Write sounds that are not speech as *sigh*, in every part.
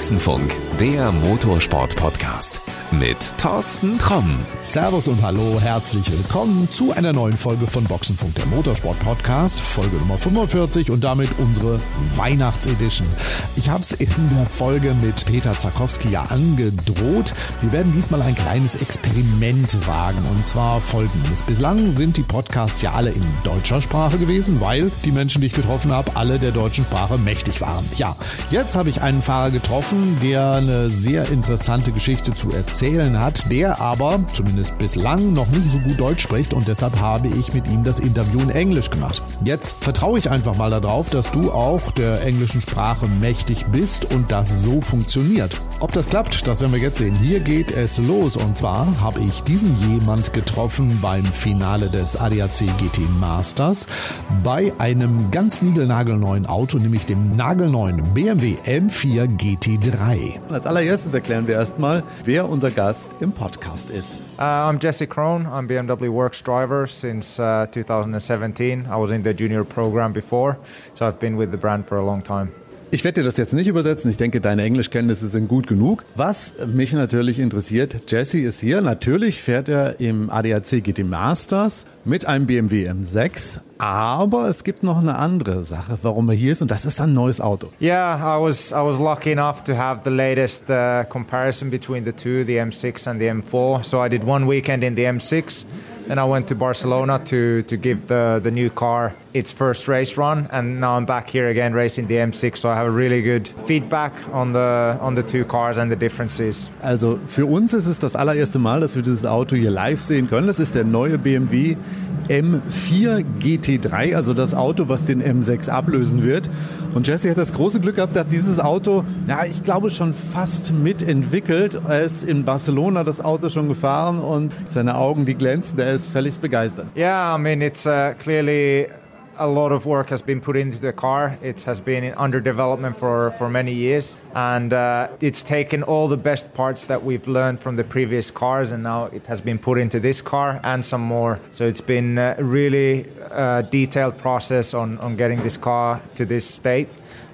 Boxenfunk, der Motorsport-Podcast mit Thorsten Tromm. Servus und hallo, herzlich willkommen zu einer neuen Folge von Boxenfunk, der Motorsport-Podcast, Folge Nummer 45 und damit unsere Weihnachtsedition. Ich habe es in der Folge mit Peter Zakowski ja angedroht. Wir werden diesmal ein kleines Experiment wagen und zwar folgendes. Bislang sind die Podcasts ja alle in deutscher Sprache gewesen, weil die Menschen, die ich getroffen habe, alle der deutschen Sprache mächtig waren. Ja, jetzt habe ich einen Fahrer getroffen, der eine sehr interessante Geschichte zu erzählen hat, der aber zumindest bislang noch nicht so gut Deutsch spricht und deshalb habe ich mit ihm das Interview in Englisch gemacht. Jetzt vertraue ich einfach mal darauf, dass du auch der englischen Sprache mächtig bist und das so funktioniert. Ob das klappt, das werden wir jetzt sehen. Hier geht es los und zwar habe ich diesen jemand getroffen beim Finale des ADAC GT Masters bei einem ganz niegelnagelneuen Auto, nämlich dem nagelneuen BMW M4 GT3. Als allererstes erklären wir erstmal, wer unser Gast im Podcast ist. Uh, I'm Jesse Crone. I'm BMW Works driver since uh, 2017. I was in the junior program before, so I've been with the brand for a long time. Ich werde dir das jetzt nicht übersetzen. Ich denke, deine Englischkenntnisse sind gut genug. Was mich natürlich interessiert, Jesse ist hier. Natürlich fährt er im ADAC GT Masters mit einem BMW M6. Aber es gibt noch eine andere Sache, warum er hier ist, und das ist ein neues Auto. Yeah, I was I was lucky enough to have the latest uh, comparison between the two, the M6 and the M4. So I did one weekend in the M6. Then I went to Barcelona to, to give the, the new car its first race run, and now I'm back here again racing the M6. So I have a really good feedback on the on the two cars and the differences. Also für uns ist es das allererste Mal, dass wir dieses Auto hier live sehen können. Das ist der neue BMW M4 GT3, also das Auto, was den M6 ablösen wird. Und Jesse hat das große Glück gehabt, hat dieses Auto, ja, ich glaube schon fast mitentwickelt. Er ist in Barcelona das Auto schon gefahren und seine Augen, die glänzen, er ist völlig begeistert. Yeah, I mean, it's uh, clearly a lot of work has been put into the car. It has been under development for, for many years, and uh, it's taken all the best parts that we've learned from the previous cars, and now it has been put into this car and some more. So it's been a really uh, detailed process on, on getting this car to this state,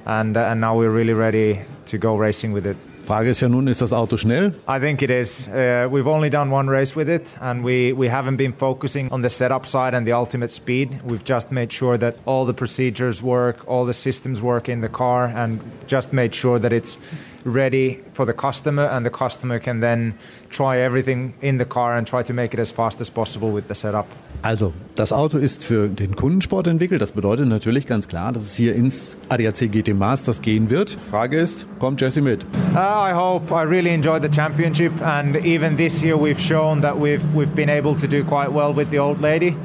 and, uh, and now we're really ready to go racing with it. Frage ist ja nun, ist das Auto schnell? I think it is. Uh, we've only done one race with it, and we, we haven't been focusing on the setup side and the ultimate speed. We've just made sure that all the procedures work, all the systems work in the car, and just made sure that it's ready for the customer, and the customer can then try everything in the car and try to make it as fast as possible with the setup. Also, das Auto ist für den Kundensport entwickelt. Das bedeutet natürlich ganz klar, dass es hier ins ADAC GT Masters gehen wird. Frage ist, kommt Jesse mit? Uh, I hope. I really enjoyed the championship, and even this year we've shown that we've we've been able to do quite well with the old lady.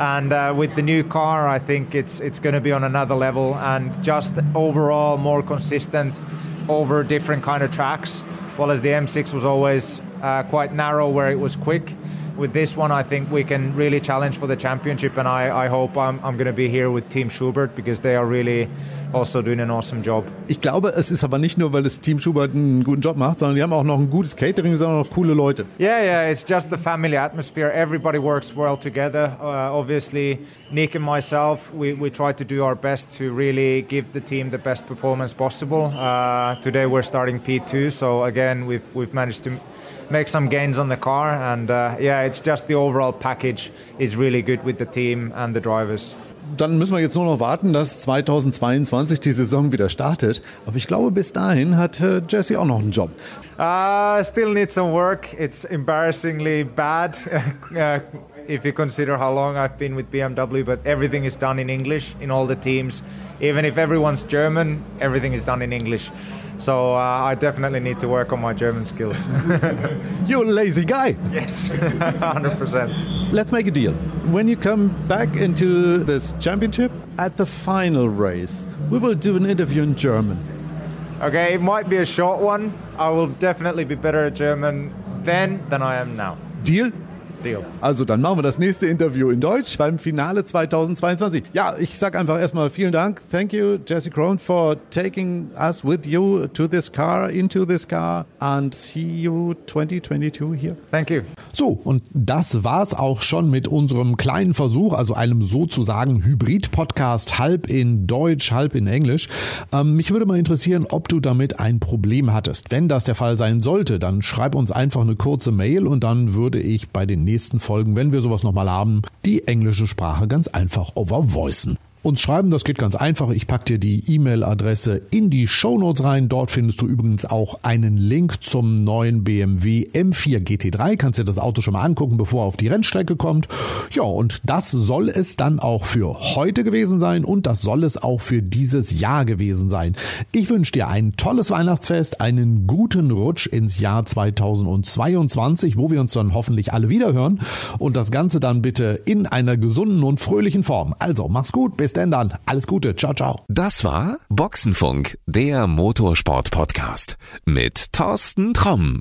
And uh, with the new car, I think it's it's going to be on another level, and just overall more consistent over different kind of tracks. While as the M6 was always uh, quite narrow, where it was quick with this one, I think we can really challenge for the championship, and I, I hope I'm, I'm going to be here with Team Schubert because they are really also doing an awesome job. Ich glaube, es ist aber nicht nur, weil das Team Schubert einen guten Job macht, sondern die haben auch noch ein gutes Catering, sondern auch coole Leute. Yeah, yeah, it's just the family atmosphere. Everybody works well together. Uh, obviously, Nick and myself, we, we try to do our best to really give the team the best performance possible. Uh, today we're starting P2, so again, we've, we've managed to make some gains on the car. And uh, yeah, it's just the overall package is really good with the team and the drivers. Dann müssen wir jetzt nur noch warten, dass 2022 die Saison wieder startet. Aber ich glaube, bis dahin hat äh, Jesse auch noch einen Job. Uh, still need some work. It's embarrassingly bad. *laughs* uh, if you consider how long I've been with BMW, but everything is done in English in all the teams. Even if everyone's German, everything is done in English. So uh, I definitely need to work on my German skills. *laughs* You're a lazy guy. yes, *laughs* 100%. Let's make a deal. When you come back into this championship, at the final race, we will do an interview in German. Okay, it might be a short one. I will definitely be better at German then than I am now. Deal? Deal. Also dann machen wir das nächste Interview in Deutsch beim Finale 2022. Ja, ich sag einfach erstmal vielen Dank. Thank you, Jesse Crone, for taking us with you to this car, into this car and see you 2022 here. Thank you. So, und das war's auch schon mit unserem kleinen Versuch, also einem sozusagen Hybrid-Podcast, halb in Deutsch, halb in Englisch. Ähm, mich würde mal interessieren, ob du damit ein Problem hattest. Wenn das der Fall sein sollte, dann schreib uns einfach eine kurze Mail und dann würde ich bei den nächsten Folgen, wenn wir sowas nochmal haben, die englische Sprache ganz einfach overvoicen uns schreiben. Das geht ganz einfach. Ich packe dir die E-Mail-Adresse in die Shownotes rein. Dort findest du übrigens auch einen Link zum neuen BMW M4 GT3. Kannst dir das Auto schon mal angucken, bevor er auf die Rennstrecke kommt. Ja, und das soll es dann auch für heute gewesen sein und das soll es auch für dieses Jahr gewesen sein. Ich wünsche dir ein tolles Weihnachtsfest, einen guten Rutsch ins Jahr 2022, wo wir uns dann hoffentlich alle wiederhören und das Ganze dann bitte in einer gesunden und fröhlichen Form. Also, mach's gut, bis denn dann. Alles Gute. Ciao, ciao. Das war Boxenfunk, der Motorsport-Podcast mit Thorsten Tromm.